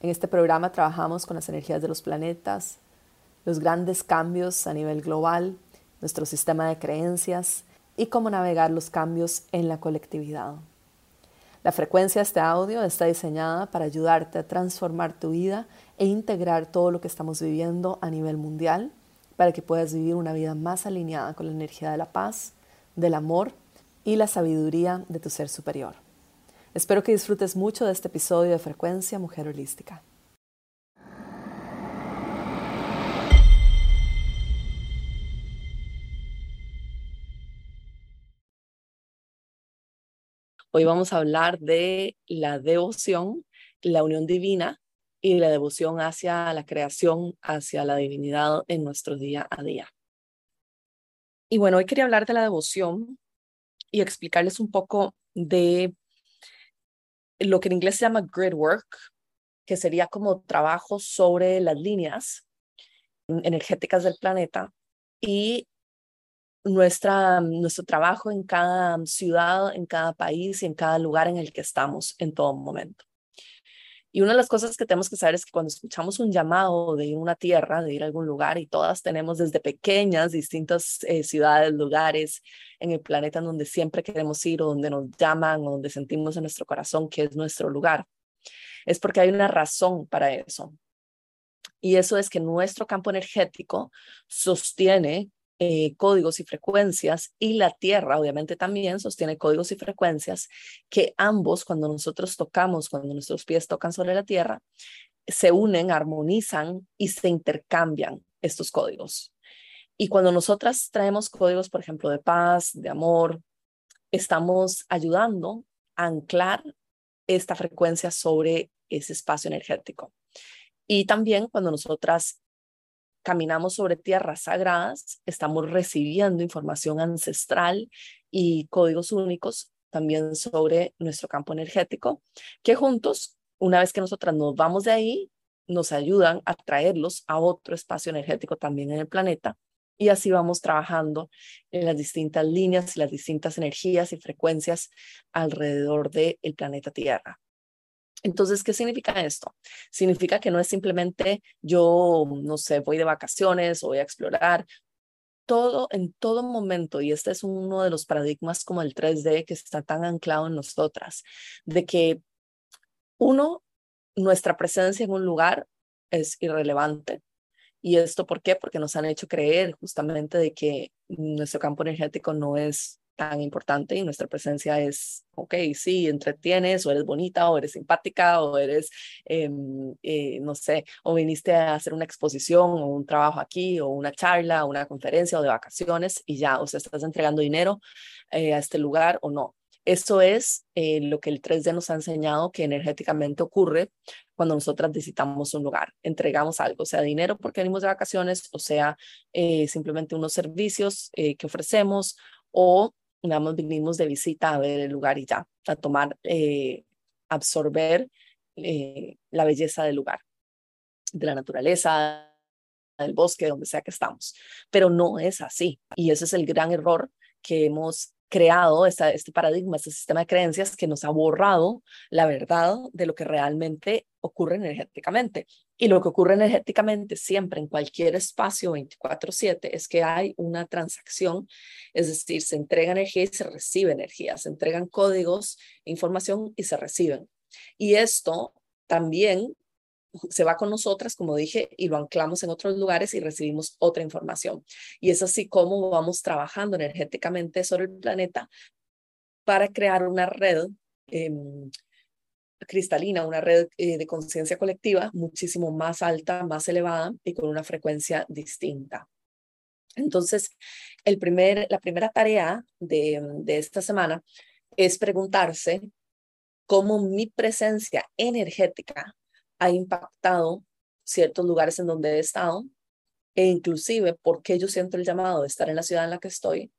En este programa trabajamos con las energías de los planetas, los grandes cambios a nivel global, nuestro sistema de creencias y cómo navegar los cambios en la colectividad. La frecuencia de este audio está diseñada para ayudarte a transformar tu vida e integrar todo lo que estamos viviendo a nivel mundial para que puedas vivir una vida más alineada con la energía de la paz, del amor y la sabiduría de tu ser superior. Espero que disfrutes mucho de este episodio de Frecuencia Mujer Holística. Hoy vamos a hablar de la devoción, la unión divina y la devoción hacia la creación, hacia la divinidad en nuestro día a día. Y bueno, hoy quería hablar de la devoción y explicarles un poco de lo que en inglés se llama grid work, que sería como trabajo sobre las líneas energéticas del planeta y nuestra, nuestro trabajo en cada ciudad, en cada país y en cada lugar en el que estamos en todo momento. Y una de las cosas que tenemos que saber es que cuando escuchamos un llamado de ir a una tierra, de ir a algún lugar, y todas tenemos desde pequeñas distintas eh, ciudades, lugares en el planeta en donde siempre queremos ir o donde nos llaman o donde sentimos en nuestro corazón que es nuestro lugar, es porque hay una razón para eso. Y eso es que nuestro campo energético sostiene eh, códigos y frecuencias y la Tierra obviamente también sostiene códigos y frecuencias que ambos cuando nosotros tocamos, cuando nuestros pies tocan sobre la Tierra, se unen, armonizan y se intercambian estos códigos. Y cuando nosotras traemos códigos, por ejemplo, de paz, de amor, estamos ayudando a anclar esta frecuencia sobre ese espacio energético. Y también cuando nosotras caminamos sobre tierras sagradas, estamos recibiendo información ancestral y códigos únicos también sobre nuestro campo energético, que juntos, una vez que nosotras nos vamos de ahí, nos ayudan a traerlos a otro espacio energético también en el planeta. Y así vamos trabajando en las distintas líneas y las distintas energías y frecuencias alrededor del planeta Tierra. Entonces, ¿qué significa esto? Significa que no es simplemente yo, no sé, voy de vacaciones o voy a explorar. Todo, en todo momento, y este es uno de los paradigmas como el 3D que está tan anclado en nosotras, de que uno, nuestra presencia en un lugar es irrelevante. ¿Y esto por qué? Porque nos han hecho creer justamente de que nuestro campo energético no es tan importante y nuestra presencia es, ok, sí, entretienes o eres bonita o eres simpática o eres, em, eh, no sé, o viniste a hacer una exposición o un trabajo aquí o una charla o una conferencia o de vacaciones y ya, o sea, estás entregando dinero eh, a este lugar o no. Eso es eh, lo que el 3D nos ha enseñado que energéticamente ocurre cuando nosotras visitamos un lugar, entregamos algo, sea dinero porque venimos de vacaciones, o sea simplemente unos servicios que ofrecemos o digamos, vinimos de visita a ver el lugar y ya, a tomar, eh, absorber eh, la belleza del lugar, de la naturaleza, del bosque, donde sea que estamos. Pero no es así. Y ese es el gran error que hemos creado, este paradigma, este sistema de creencias que nos ha borrado la verdad de lo que realmente ocurre energéticamente. Y lo que ocurre energéticamente siempre en cualquier espacio 24/7 es que hay una transacción, es decir, se entrega energía y se recibe energía, se entregan códigos, información y se reciben. Y esto también se va con nosotras, como dije, y lo anclamos en otros lugares y recibimos otra información. Y es así como vamos trabajando energéticamente sobre el planeta para crear una red em, cristalina, una red eh, de conciencia colectiva muchísimo más alta, más elevada y con una frecuencia distinta. Entonces, el primer, la primera tarea de, de esta semana es preguntarse cómo mi presencia energética ha impactado ciertos lugares en donde he estado e inclusive por qué yo siento el llamado de estar en la ciudad en la que estoy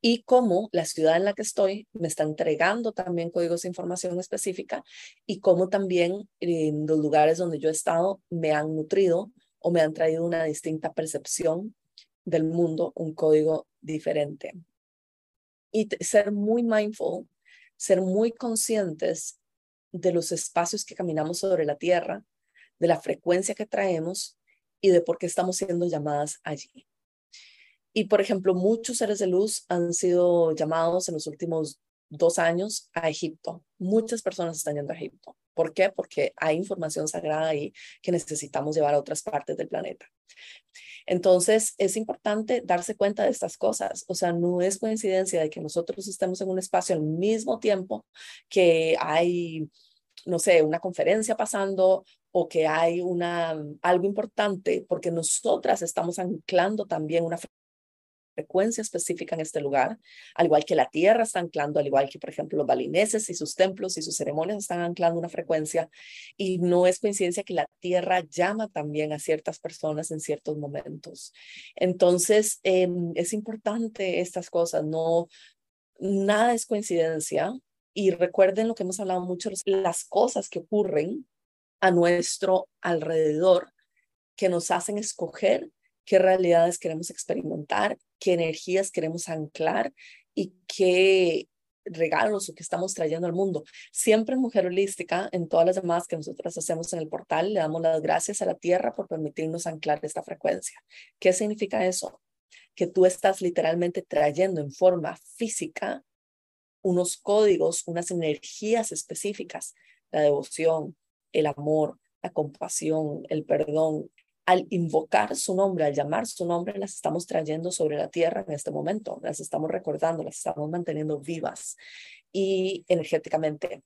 y cómo la ciudad en la que estoy me está entregando también códigos de información específica y cómo también en los lugares donde yo he estado me han nutrido o me han traído una distinta percepción del mundo, un código diferente. Y ser muy mindful, ser muy conscientes de los espacios que caminamos sobre la tierra, de la frecuencia que traemos y de por qué estamos siendo llamadas allí. Y, por ejemplo, muchos seres de luz han sido llamados en los últimos dos años a Egipto. Muchas personas están yendo a Egipto. ¿Por qué? Porque hay información sagrada ahí que necesitamos llevar a otras partes del planeta. Entonces, es importante darse cuenta de estas cosas. O sea, no es coincidencia de que nosotros estemos en un espacio al mismo tiempo que hay, no sé, una conferencia pasando o que hay una, algo importante, porque nosotras estamos anclando también una frecuencia específica en este lugar, al igual que la tierra está anclando, al igual que, por ejemplo, los balineses y sus templos y sus ceremonias están anclando una frecuencia, y no es coincidencia que la tierra llama también a ciertas personas en ciertos momentos. Entonces, em, es importante estas cosas, no, nada es coincidencia. Y recuerden lo que hemos hablado mucho, las cosas que ocurren a nuestro alrededor que nos hacen escoger qué realidades queremos experimentar, qué energías queremos anclar y qué regalos o que estamos trayendo al mundo. Siempre en Mujer Holística, en todas las demás que nosotras hacemos en el portal, le damos las gracias a la Tierra por permitirnos anclar esta frecuencia. ¿Qué significa eso? Que tú estás literalmente trayendo en forma física unos códigos, unas energías específicas, la devoción, el amor, la compasión, el perdón, al invocar su nombre, al llamar su nombre, las estamos trayendo sobre la tierra en este momento, las estamos recordando, las estamos manteniendo vivas y energéticamente.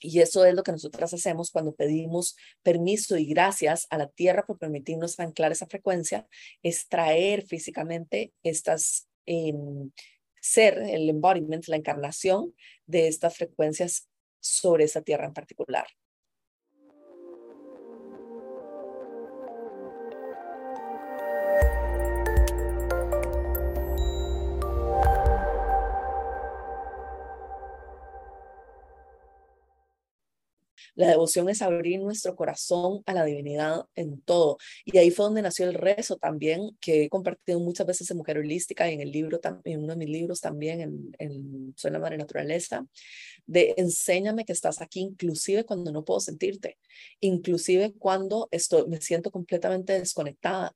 Y eso es lo que nosotras hacemos cuando pedimos permiso y gracias a la tierra por permitirnos anclar esa frecuencia, es traer físicamente estas, em, ser el embodiment, la encarnación de estas frecuencias sobre esa tierra en particular. La devoción es abrir nuestro corazón a la divinidad en todo. Y ahí fue donde nació el rezo también, que he compartido muchas veces en Mujer Holística y en el libro, en uno de mis libros también, en, en la Madre Naturaleza, de enséñame que estás aquí, inclusive cuando no puedo sentirte, inclusive cuando estoy, me siento completamente desconectada.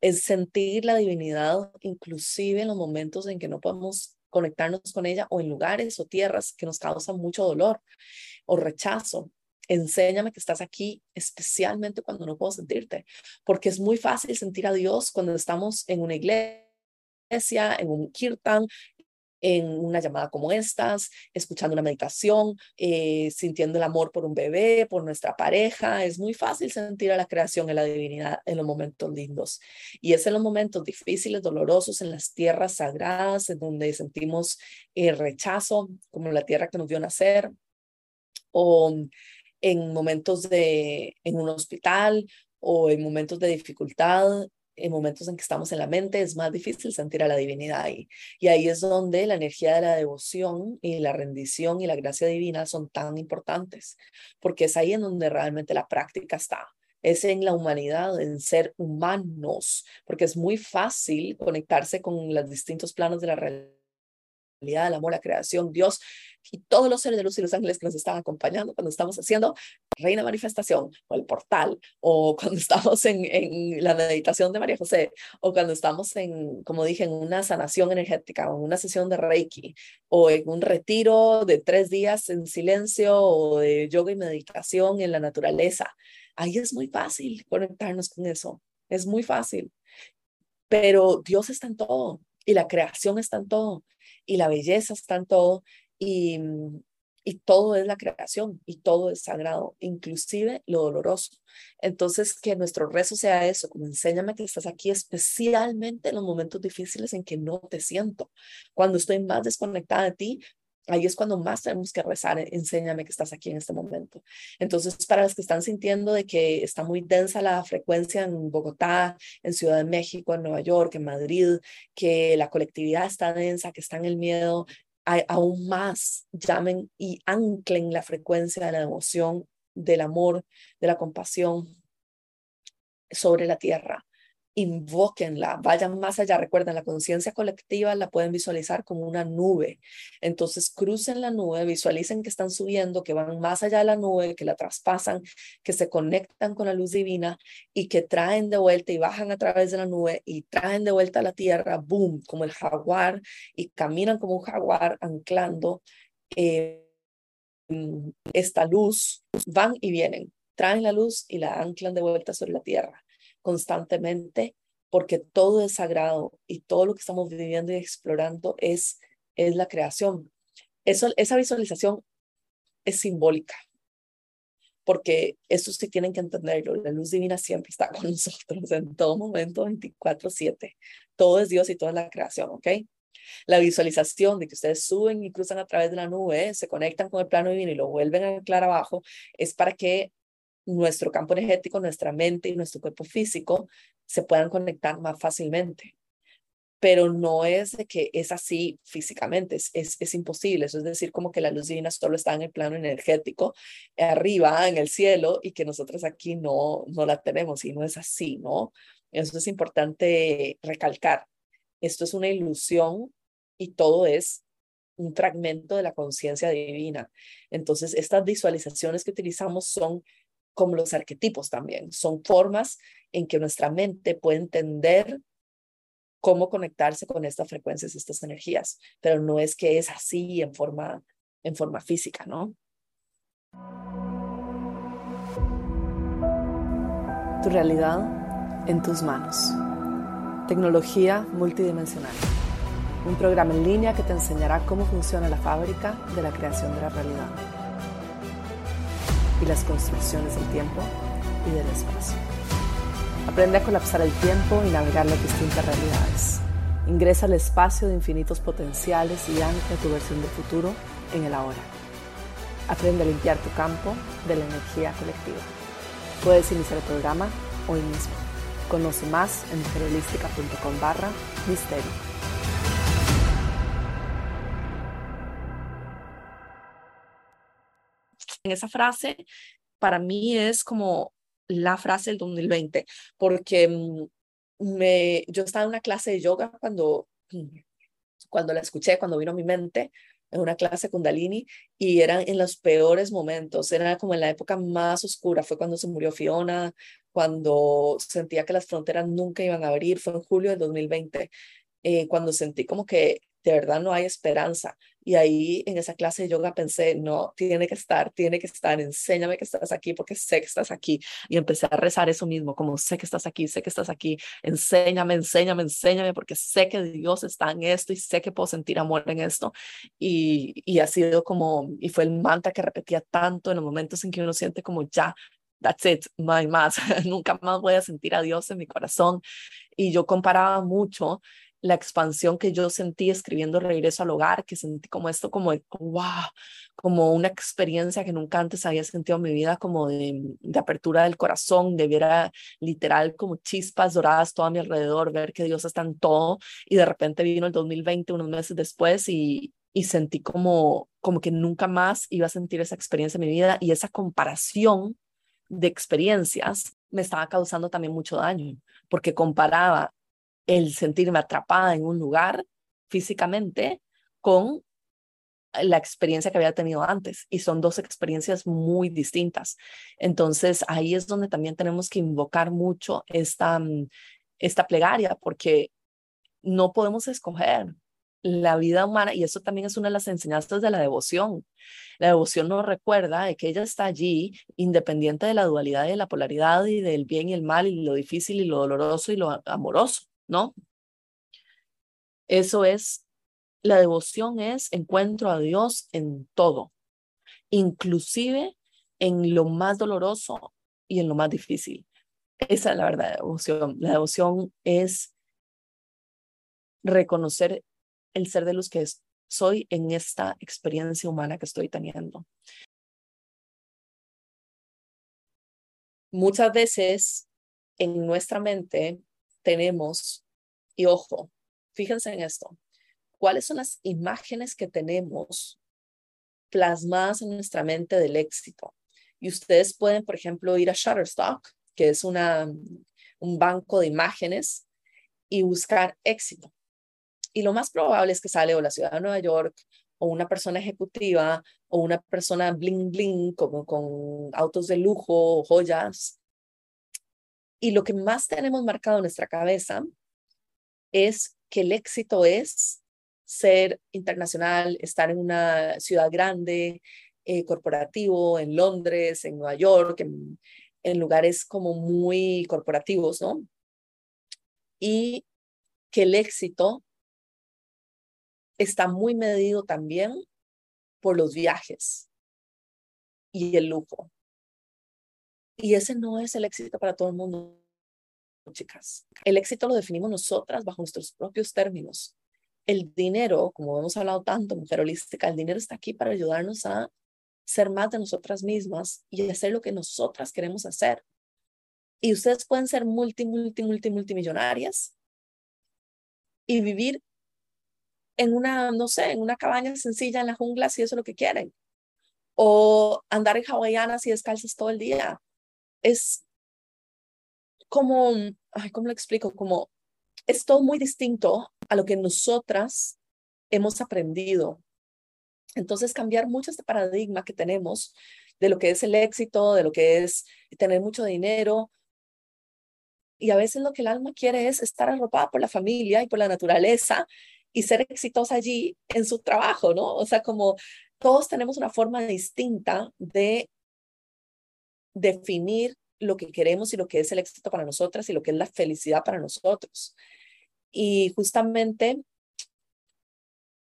Es sentir la divinidad, inclusive en los momentos en que no podemos conectarnos con ella o en lugares o tierras que nos causan mucho dolor o rechazo. Enséñame que estás aquí, especialmente cuando no puedo sentirte, porque es muy fácil sentir a Dios cuando estamos en una iglesia, en un kirtan, en una llamada como estas, escuchando una meditación, eh, sintiendo el amor por un bebé, por nuestra pareja. Es muy fácil sentir a la creación y la divinidad en los momentos lindos. Y es en los momentos difíciles, dolorosos, en las tierras sagradas, en donde sentimos el rechazo, como la tierra que nos vio nacer, o en momentos de, en un hospital o en momentos de dificultad, en momentos en que estamos en la mente, es más difícil sentir a la divinidad ahí. Y ahí es donde la energía de la devoción y la rendición y la gracia divina son tan importantes, porque es ahí en donde realmente la práctica está. Es en la humanidad, en ser humanos, porque es muy fácil conectarse con los distintos planos de la realidad el amor, la creación, Dios y todos los seres de luz y los ángeles que nos están acompañando cuando estamos haciendo Reina Manifestación o el portal o cuando estamos en, en la meditación de María José o cuando estamos en, como dije, en una sanación energética o en una sesión de Reiki o en un retiro de tres días en silencio o de yoga y meditación en la naturaleza. Ahí es muy fácil conectarnos con eso. Es muy fácil. Pero Dios está en todo y la creación está en todo y la belleza está en todo y, y todo es la creación y todo es sagrado, inclusive lo doloroso. Entonces, que nuestro rezo sea eso, como enséñame que estás aquí especialmente en los momentos difíciles en que no te siento. Cuando estoy más desconectada de ti, ahí es cuando más tenemos que rezar, enséñame que estás aquí en este momento. Entonces, para los que están sintiendo de que está muy densa la frecuencia en Bogotá, en Ciudad de México, en Nueva York, en Madrid, que la colectividad está densa, que está en el miedo, aún más llamen y anclen la frecuencia de la emoción, del amor, de la compasión sobre la tierra invóquenla, vayan más allá. Recuerden, la conciencia colectiva la pueden visualizar como una nube. Entonces, crucen la nube, visualicen que están subiendo, que van más allá de la nube, que la traspasan, que se conectan con la luz divina y que traen de vuelta y bajan a través de la nube y traen de vuelta a la tierra, boom, como el jaguar y caminan como un jaguar anclando eh, esta luz, van y vienen, traen la luz y la anclan de vuelta sobre la tierra constantemente porque todo es sagrado y todo lo que estamos viviendo y explorando es, es la creación. Eso, esa visualización es simbólica, porque eso sí tienen que entenderlo. La luz divina siempre está con nosotros en todo momento, 24/7. Todo es Dios y toda la creación, ¿ok? La visualización de que ustedes suben y cruzan a través de la nube, se conectan con el plano divino y lo vuelven a anclar abajo, es para que nuestro campo energético, nuestra mente y nuestro cuerpo físico se puedan conectar más fácilmente. Pero no es de que es así físicamente, es, es, imposible. Eso es decir, como que la luz divina solo está en el plano energético, arriba, en el cielo, y que nosotros aquí no, no la tenemos, y no es así, ¿no? Eso es importante recalcar. Esto es una ilusión y todo es un fragmento de la conciencia divina. Entonces, estas visualizaciones que utilizamos son como los arquetipos también. Son formas en que nuestra mente puede entender cómo conectarse con estas frecuencias, estas energías, pero no es que es así en forma, en forma física, ¿no? Tu realidad en tus manos. Tecnología multidimensional. Un programa en línea que te enseñará cómo funciona la fábrica de la creación de la realidad y las construcciones del tiempo y del espacio. Aprende a colapsar el tiempo y navegar las distintas realidades. Ingresa al espacio de infinitos potenciales y ancla tu versión del futuro en el ahora. Aprende a limpiar tu campo de la energía colectiva. Puedes iniciar el programa hoy mismo. Conoce más en mujerholística.com barra misterio. Esa frase, para mí es como la frase del 2020, porque mm, me, yo estaba en una clase de yoga cuando, cuando la escuché, cuando vino a mi mente, en una clase con Dalini, y eran en los peores momentos, era como en la época más oscura, fue cuando se murió Fiona, cuando sentía que las fronteras nunca iban a abrir, fue en julio del 2020, eh, cuando sentí como que de verdad no hay esperanza. Y ahí en esa clase de yoga pensé, no, tiene que estar, tiene que estar, enséñame que estás aquí porque sé que estás aquí. Y empecé a rezar eso mismo, como sé que estás aquí, sé que estás aquí, enséñame, enséñame, enséñame porque sé que Dios está en esto y sé que puedo sentir amor en esto. Y, y ha sido como, y fue el mantra que repetía tanto en los momentos en que uno siente como ya, that's it, no hay más, nunca más voy a sentir a Dios en mi corazón. Y yo comparaba mucho la expansión que yo sentí escribiendo Regreso al Hogar, que sentí como esto, como wow, como una experiencia que nunca antes había sentido en mi vida, como de, de apertura del corazón, de ver literal como chispas doradas todo a mi alrededor, ver que Dios está en todo, y de repente vino el 2020, unos meses después, y, y sentí como, como que nunca más iba a sentir esa experiencia en mi vida, y esa comparación de experiencias me estaba causando también mucho daño, porque comparaba el sentirme atrapada en un lugar físicamente con la experiencia que había tenido antes y son dos experiencias muy distintas. Entonces ahí es donde también tenemos que invocar mucho esta, mm, esta plegaria porque no podemos escoger la vida humana y eso también es una de las enseñanzas de la devoción. La devoción nos recuerda de que ella está allí independiente de la dualidad y de la polaridad y del bien y el mal y lo difícil y lo doloroso y lo amoroso. ¿No? Eso es, la devoción es encuentro a Dios en todo, inclusive en lo más doloroso y en lo más difícil. Esa es la verdad de devoción. La devoción es reconocer el ser de luz que soy en esta experiencia humana que estoy teniendo. Muchas veces en nuestra mente tenemos, y ojo, fíjense en esto, cuáles son las imágenes que tenemos plasmadas en nuestra mente del éxito. Y ustedes pueden, por ejemplo, ir a Shutterstock, que es una, un banco de imágenes, y buscar éxito. Y lo más probable es que sale o la ciudad de Nueva York, o una persona ejecutiva, o una persona bling bling, como con autos de lujo, joyas. Y lo que más tenemos marcado en nuestra cabeza es que el éxito es ser internacional, estar en una ciudad grande, eh, corporativo, en Londres, en Nueva York, en, en lugares como muy corporativos, ¿no? Y que el éxito está muy medido también por los viajes y el lujo. Y ese no es el éxito para todo el mundo, chicas. El éxito lo definimos nosotras bajo nuestros propios términos. El dinero, como hemos hablado tanto, mujer holística, el dinero está aquí para ayudarnos a ser más de nosotras mismas y hacer lo que nosotras queremos hacer. Y ustedes pueden ser multi, multi, multi, multimillonarias y vivir en una, no sé, en una cabaña sencilla en la jungla si eso es lo que quieren. O andar en hawaianas y descalzas todo el día. Es como, ay, ¿cómo lo explico? Como es todo muy distinto a lo que nosotras hemos aprendido. Entonces, cambiar mucho este paradigma que tenemos de lo que es el éxito, de lo que es tener mucho dinero, y a veces lo que el alma quiere es estar arropada por la familia y por la naturaleza y ser exitosa allí en su trabajo, ¿no? O sea, como todos tenemos una forma distinta de definir lo que queremos y lo que es el éxito para nosotras y lo que es la felicidad para nosotros. Y justamente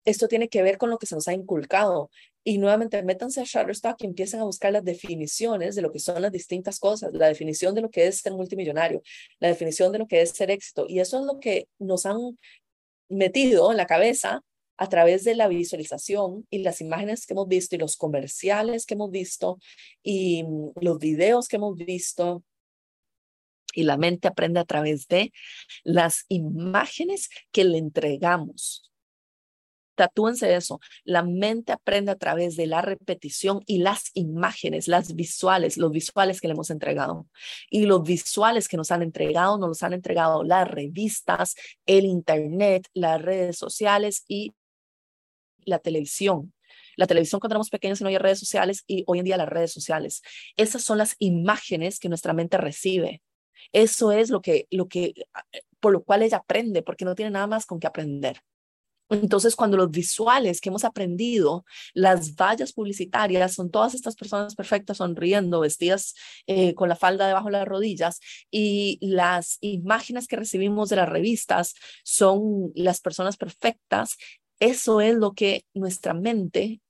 esto tiene que ver con lo que se nos ha inculcado. Y nuevamente, métanse a Shutterstock y empiecen a buscar las definiciones de lo que son las distintas cosas, la definición de lo que es ser multimillonario, la definición de lo que es ser éxito. Y eso es lo que nos han metido en la cabeza a través de la visualización y las imágenes que hemos visto y los comerciales que hemos visto y mm, los videos que hemos visto. Y la mente aprende a través de las imágenes que le entregamos Tatúense eso. La mente aprende a través de la repetición y las imágenes, las visuales, los visuales que le hemos entregado. Y los visuales que nos han entregado, nos los han entregado las revistas, el Internet, las redes sociales y la televisión. La televisión cuando éramos pequeños no había redes sociales y hoy en día las redes sociales. Esas son las imágenes que nuestra mente recibe. Eso es lo que, lo que, por lo cual ella aprende, porque no tiene nada más con qué aprender. Entonces, cuando los visuales que hemos aprendido, las vallas publicitarias, son todas estas personas perfectas sonriendo, vestidas eh, con la falda debajo de las rodillas, y las imágenes que recibimos de las revistas son las personas perfectas, eso es lo que nuestra mente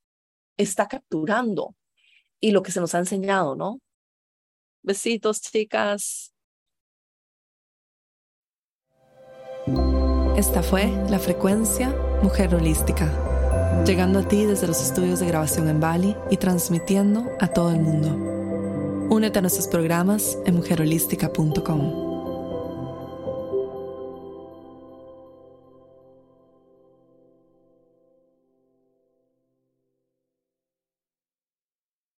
está capturando y lo que se nos ha enseñado, ¿no? Besitos, chicas. Esta fue la frecuencia Mujer Holística, llegando a ti desde los estudios de grabación en Bali y transmitiendo a todo el mundo. Únete a nuestros programas en mujerholística.com.